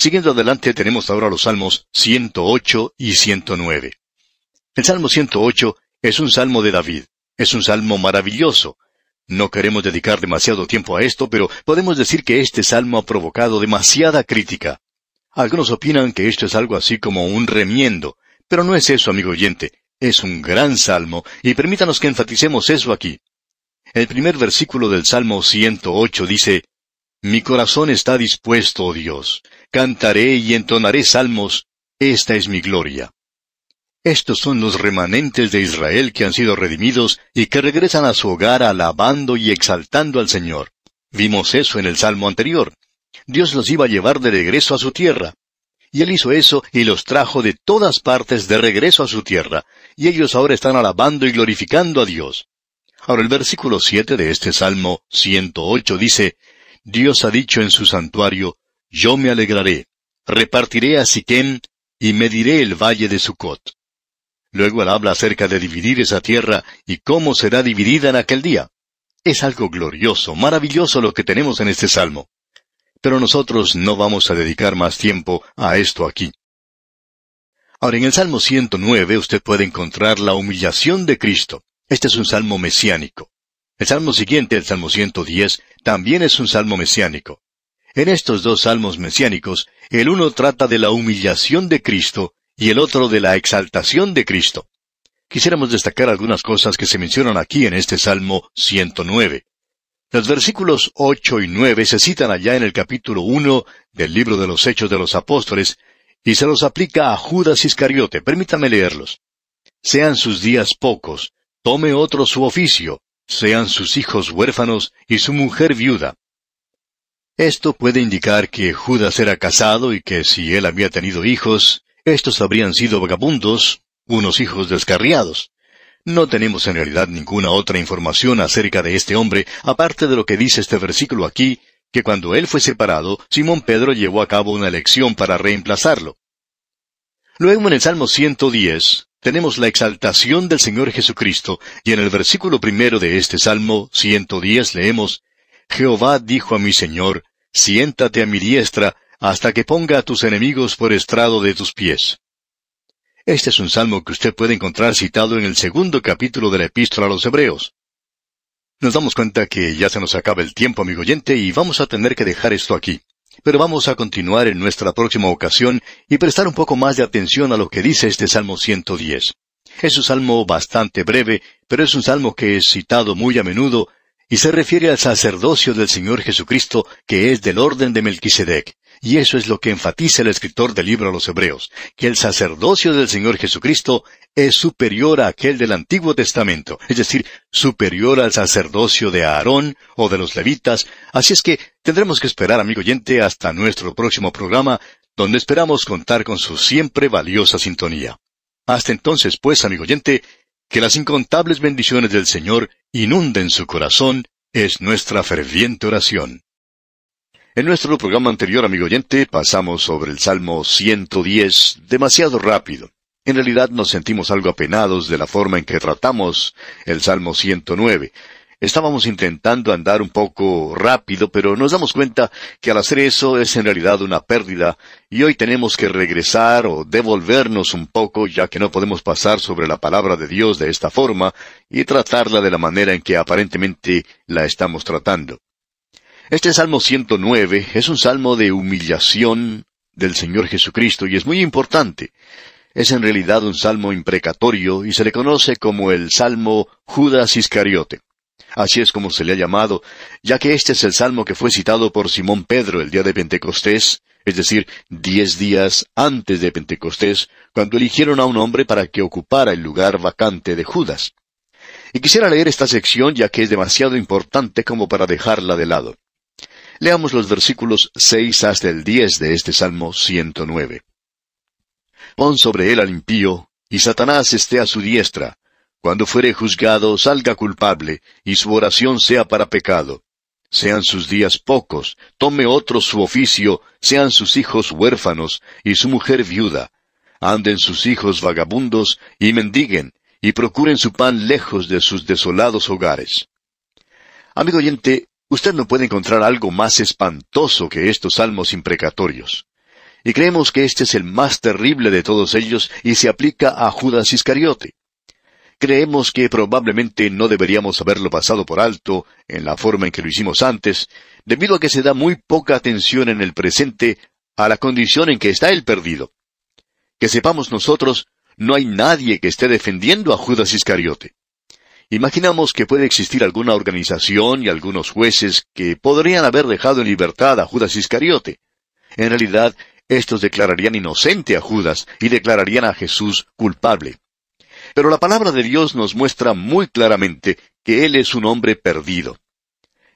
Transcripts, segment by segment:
Siguiendo adelante tenemos ahora los salmos 108 y 109. El salmo 108 es un salmo de David. Es un salmo maravilloso. No queremos dedicar demasiado tiempo a esto, pero podemos decir que este salmo ha provocado demasiada crítica. Algunos opinan que esto es algo así como un remiendo, pero no es eso, amigo oyente. Es un gran salmo, y permítanos que enfaticemos eso aquí. El primer versículo del Salmo 108 dice, Mi corazón está dispuesto, oh Dios. Cantaré y entonaré salmos. Esta es mi gloria. Estos son los remanentes de Israel que han sido redimidos y que regresan a su hogar alabando y exaltando al Señor. Vimos eso en el Salmo anterior. Dios los iba a llevar de regreso a su tierra. Y Él hizo eso y los trajo de todas partes de regreso a su tierra, y ellos ahora están alabando y glorificando a Dios. Ahora el versículo siete de este Salmo 108 dice, Dios ha dicho en su santuario, Yo me alegraré, repartiré a Siquem y mediré el valle de Sucot. Luego él habla acerca de dividir esa tierra y cómo será dividida en aquel día. Es algo glorioso, maravilloso lo que tenemos en este salmo. Pero nosotros no vamos a dedicar más tiempo a esto aquí. Ahora, en el Salmo 109 usted puede encontrar la humillación de Cristo. Este es un salmo mesiánico. El salmo siguiente, el Salmo 110, también es un salmo mesiánico. En estos dos salmos mesiánicos, el uno trata de la humillación de Cristo y el otro de la exaltación de Cristo. Quisiéramos destacar algunas cosas que se mencionan aquí en este Salmo 109. Los versículos 8 y 9 se citan allá en el capítulo 1 del libro de los Hechos de los Apóstoles, y se los aplica a Judas Iscariote. Permítame leerlos. Sean sus días pocos, tome otro su oficio, sean sus hijos huérfanos y su mujer viuda. Esto puede indicar que Judas era casado y que si él había tenido hijos, estos habrían sido vagabundos, unos hijos descarriados. No tenemos en realidad ninguna otra información acerca de este hombre, aparte de lo que dice este versículo aquí, que cuando él fue separado, Simón Pedro llevó a cabo una elección para reemplazarlo. Luego en el Salmo 110 tenemos la exaltación del Señor Jesucristo, y en el versículo primero de este Salmo 110 leemos, Jehová dijo a mi Señor, siéntate a mi diestra, hasta que ponga a tus enemigos por estrado de tus pies. Este es un salmo que usted puede encontrar citado en el segundo capítulo de la epístola a los Hebreos. Nos damos cuenta que ya se nos acaba el tiempo, amigo oyente, y vamos a tener que dejar esto aquí. Pero vamos a continuar en nuestra próxima ocasión y prestar un poco más de atención a lo que dice este Salmo 110. Es un salmo bastante breve, pero es un salmo que es citado muy a menudo y se refiere al sacerdocio del Señor Jesucristo que es del orden de Melquisedec. Y eso es lo que enfatiza el escritor del libro a los Hebreos, que el sacerdocio del Señor Jesucristo es superior a aquel del Antiguo Testamento, es decir, superior al sacerdocio de Aarón o de los levitas, así es que tendremos que esperar, amigo oyente, hasta nuestro próximo programa, donde esperamos contar con su siempre valiosa sintonía. Hasta entonces, pues, amigo oyente, que las incontables bendiciones del Señor inunden su corazón, es nuestra ferviente oración. En nuestro programa anterior, amigo oyente, pasamos sobre el Salmo 110 demasiado rápido. En realidad nos sentimos algo apenados de la forma en que tratamos el Salmo 109. Estábamos intentando andar un poco rápido, pero nos damos cuenta que al hacer eso es en realidad una pérdida, y hoy tenemos que regresar o devolvernos un poco, ya que no podemos pasar sobre la palabra de Dios de esta forma y tratarla de la manera en que aparentemente la estamos tratando. Este Salmo 109 es un salmo de humillación del Señor Jesucristo y es muy importante. Es en realidad un salmo imprecatorio y se le conoce como el Salmo Judas Iscariote. Así es como se le ha llamado, ya que este es el salmo que fue citado por Simón Pedro el día de Pentecostés, es decir, diez días antes de Pentecostés, cuando eligieron a un hombre para que ocupara el lugar vacante de Judas. Y quisiera leer esta sección ya que es demasiado importante como para dejarla de lado. Leamos los versículos seis hasta el diez de este Salmo 109. Pon sobre él al impío, y Satanás esté a su diestra. Cuando fuere juzgado, salga culpable, y su oración sea para pecado. Sean sus días pocos, tome otro su oficio, sean sus hijos huérfanos, y su mujer viuda. Anden sus hijos vagabundos, y mendiguen, y procuren su pan lejos de sus desolados hogares. Amigo oyente, Usted no puede encontrar algo más espantoso que estos salmos imprecatorios. Y creemos que este es el más terrible de todos ellos y se aplica a Judas Iscariote. Creemos que probablemente no deberíamos haberlo pasado por alto en la forma en que lo hicimos antes, debido a que se da muy poca atención en el presente a la condición en que está el perdido. Que sepamos nosotros, no hay nadie que esté defendiendo a Judas Iscariote. Imaginamos que puede existir alguna organización y algunos jueces que podrían haber dejado en libertad a Judas Iscariote. En realidad, estos declararían inocente a Judas y declararían a Jesús culpable. Pero la palabra de Dios nos muestra muy claramente que Él es un hombre perdido.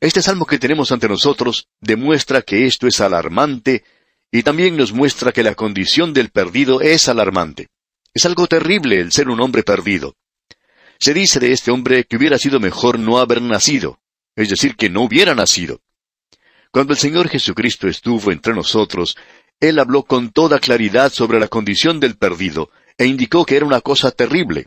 Este salmo que tenemos ante nosotros demuestra que esto es alarmante y también nos muestra que la condición del perdido es alarmante. Es algo terrible el ser un hombre perdido. Se dice de este hombre que hubiera sido mejor no haber nacido, es decir, que no hubiera nacido. Cuando el Señor Jesucristo estuvo entre nosotros, Él habló con toda claridad sobre la condición del perdido, e indicó que era una cosa terrible.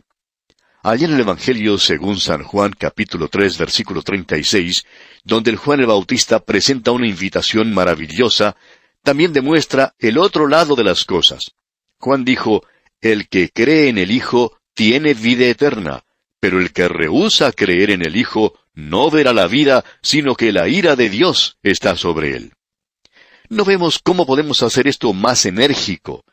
Allí en el Evangelio según San Juan capítulo 3 versículo 36, donde el Juan el Bautista presenta una invitación maravillosa, también demuestra el otro lado de las cosas. Juan dijo, El que cree en el Hijo tiene vida eterna, pero el que rehúsa creer en el Hijo no verá la vida, sino que la ira de Dios está sobre él. No vemos cómo podemos hacer esto más enérgico,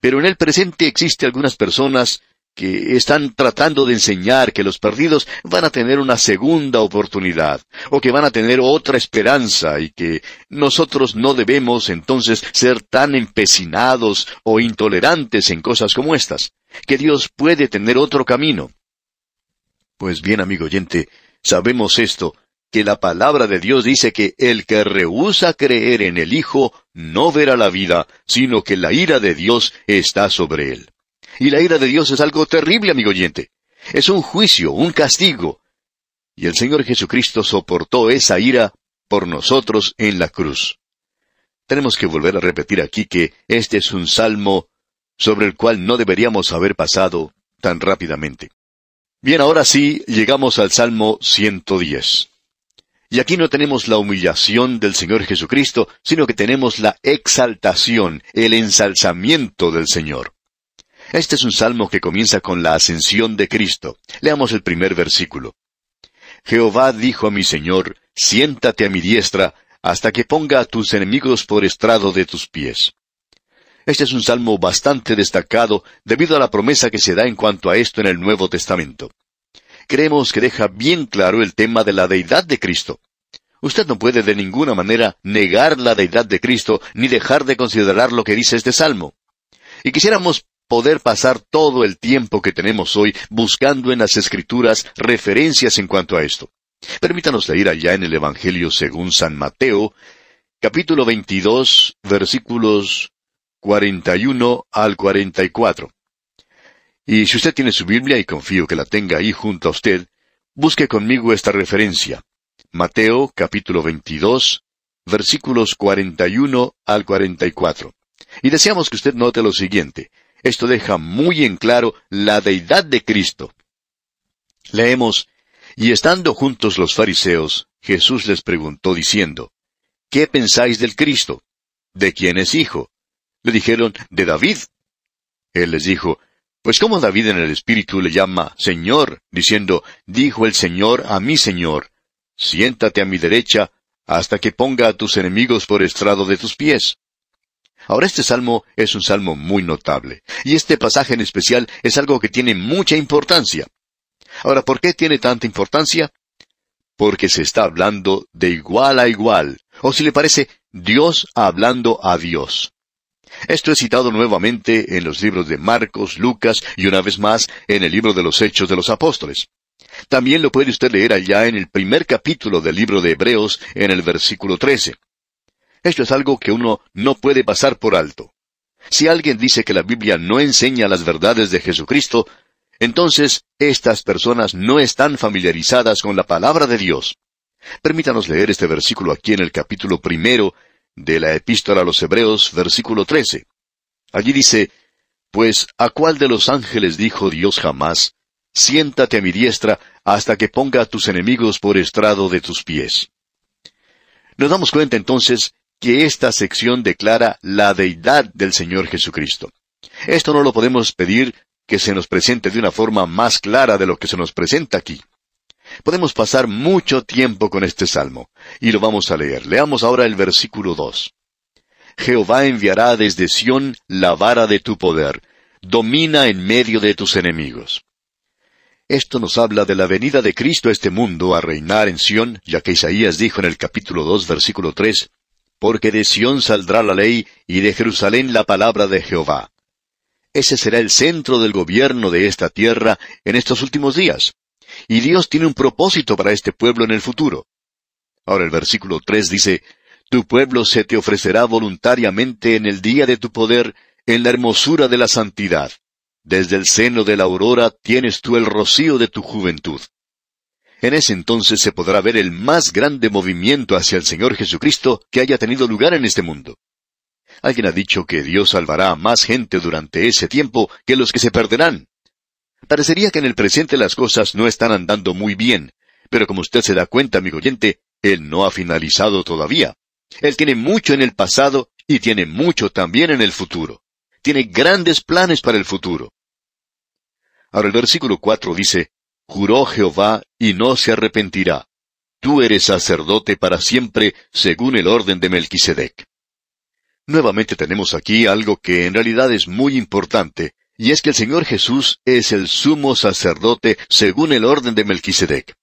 pero en el presente existe algunas personas que están tratando de enseñar que los perdidos van a tener una segunda oportunidad, o que van a tener otra esperanza, y que nosotros no debemos entonces ser tan empecinados o intolerantes en cosas como estas, que Dios puede tener otro camino. Pues bien, amigo oyente, sabemos esto, que la palabra de Dios dice que el que rehúsa creer en el Hijo no verá la vida, sino que la ira de Dios está sobre él. Y la ira de Dios es algo terrible, amigo oyente. Es un juicio, un castigo. Y el Señor Jesucristo soportó esa ira por nosotros en la cruz. Tenemos que volver a repetir aquí que este es un salmo sobre el cual no deberíamos haber pasado tan rápidamente. Bien, ahora sí, llegamos al Salmo 110. Y aquí no tenemos la humillación del Señor Jesucristo, sino que tenemos la exaltación, el ensalzamiento del Señor. Este es un salmo que comienza con la ascensión de Cristo. Leamos el primer versículo. Jehová dijo a mi Señor, siéntate a mi diestra, hasta que ponga a tus enemigos por estrado de tus pies. Este es un salmo bastante destacado debido a la promesa que se da en cuanto a esto en el Nuevo Testamento creemos que deja bien claro el tema de la deidad de Cristo. Usted no puede de ninguna manera negar la deidad de Cristo ni dejar de considerar lo que dice este salmo. Y quisiéramos poder pasar todo el tiempo que tenemos hoy buscando en las Escrituras referencias en cuanto a esto. Permítanos leer allá en el Evangelio según San Mateo, capítulo 22, versículos 41 al 44. Y si usted tiene su Biblia, y confío que la tenga ahí junto a usted, busque conmigo esta referencia. Mateo capítulo 22, versículos 41 al 44. Y deseamos que usted note lo siguiente. Esto deja muy en claro la deidad de Cristo. Leemos, Y estando juntos los fariseos, Jesús les preguntó diciendo, ¿Qué pensáis del Cristo? ¿De quién es hijo? Le dijeron, de David. Él les dijo, pues como David en el Espíritu le llama Señor, diciendo, dijo el Señor a mi Señor, siéntate a mi derecha, hasta que ponga a tus enemigos por estrado de tus pies. Ahora este salmo es un salmo muy notable, y este pasaje en especial es algo que tiene mucha importancia. Ahora, ¿por qué tiene tanta importancia? Porque se está hablando de igual a igual, o si le parece, Dios hablando a Dios. Esto es citado nuevamente en los libros de Marcos, Lucas y una vez más en el libro de los Hechos de los Apóstoles. También lo puede usted leer allá en el primer capítulo del libro de Hebreos en el versículo 13. Esto es algo que uno no puede pasar por alto. Si alguien dice que la Biblia no enseña las verdades de Jesucristo, entonces estas personas no están familiarizadas con la palabra de Dios. Permítanos leer este versículo aquí en el capítulo primero de la epístola a los Hebreos, versículo 13. Allí dice, Pues a cuál de los ángeles dijo Dios jamás, Siéntate a mi diestra hasta que ponga a tus enemigos por estrado de tus pies. Nos damos cuenta entonces que esta sección declara la deidad del Señor Jesucristo. Esto no lo podemos pedir que se nos presente de una forma más clara de lo que se nos presenta aquí. Podemos pasar mucho tiempo con este salmo, y lo vamos a leer. Leamos ahora el versículo 2. Jehová enviará desde Sión la vara de tu poder, domina en medio de tus enemigos. Esto nos habla de la venida de Cristo a este mundo a reinar en Sión, ya que Isaías dijo en el capítulo 2, versículo 3, Porque de Sión saldrá la ley y de Jerusalén la palabra de Jehová. Ese será el centro del gobierno de esta tierra en estos últimos días. Y Dios tiene un propósito para este pueblo en el futuro. Ahora el versículo 3 dice, Tu pueblo se te ofrecerá voluntariamente en el día de tu poder, en la hermosura de la santidad. Desde el seno de la aurora tienes tú el rocío de tu juventud. En ese entonces se podrá ver el más grande movimiento hacia el Señor Jesucristo que haya tenido lugar en este mundo. Alguien ha dicho que Dios salvará a más gente durante ese tiempo que los que se perderán. Parecería que en el presente las cosas no están andando muy bien, pero como usted se da cuenta, amigo oyente, Él no ha finalizado todavía. Él tiene mucho en el pasado y tiene mucho también en el futuro. Tiene grandes planes para el futuro. Ahora el versículo cuatro dice, Juró Jehová y no se arrepentirá. Tú eres sacerdote para siempre, según el orden de Melquisedec. Nuevamente tenemos aquí algo que en realidad es muy importante, y es que el Señor Jesús es el sumo sacerdote según el orden de Melquisedec.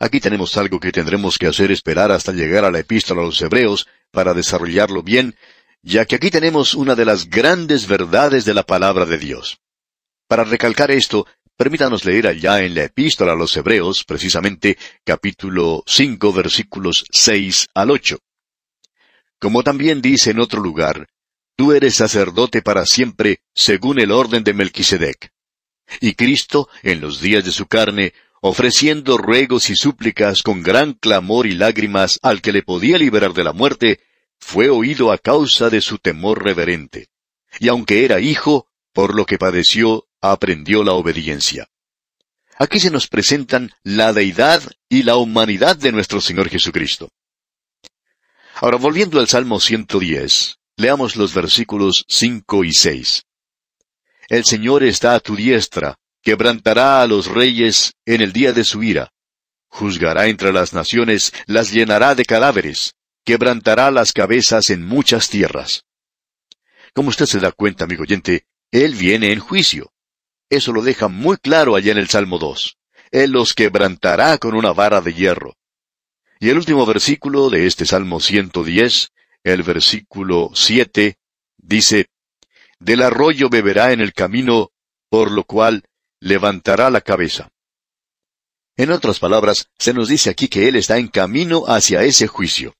Aquí tenemos algo que tendremos que hacer esperar hasta llegar a la epístola a los Hebreos para desarrollarlo bien, ya que aquí tenemos una de las grandes verdades de la palabra de Dios. Para recalcar esto, permítanos leer allá en la epístola a los Hebreos, precisamente capítulo 5 versículos 6 al 8. Como también dice en otro lugar, tú eres sacerdote para siempre, según el orden de Melquisedec. Y Cristo, en los días de su carne, ofreciendo ruegos y súplicas con gran clamor y lágrimas al que le podía liberar de la muerte, fue oído a causa de su temor reverente. Y aunque era hijo, por lo que padeció, aprendió la obediencia. Aquí se nos presentan la deidad y la humanidad de nuestro Señor Jesucristo. Ahora, volviendo al Salmo 110, leamos los versículos 5 y 6. El Señor está a tu diestra, quebrantará a los reyes en el día de su ira. Juzgará entre las naciones, las llenará de cadáveres, quebrantará las cabezas en muchas tierras. Como usted se da cuenta, amigo oyente, Él viene en juicio. Eso lo deja muy claro allá en el Salmo 2. Él los quebrantará con una vara de hierro. Y el último versículo de este Salmo 110, el versículo 7, dice, Del arroyo beberá en el camino, por lo cual levantará la cabeza. En otras palabras, se nos dice aquí que Él está en camino hacia ese juicio.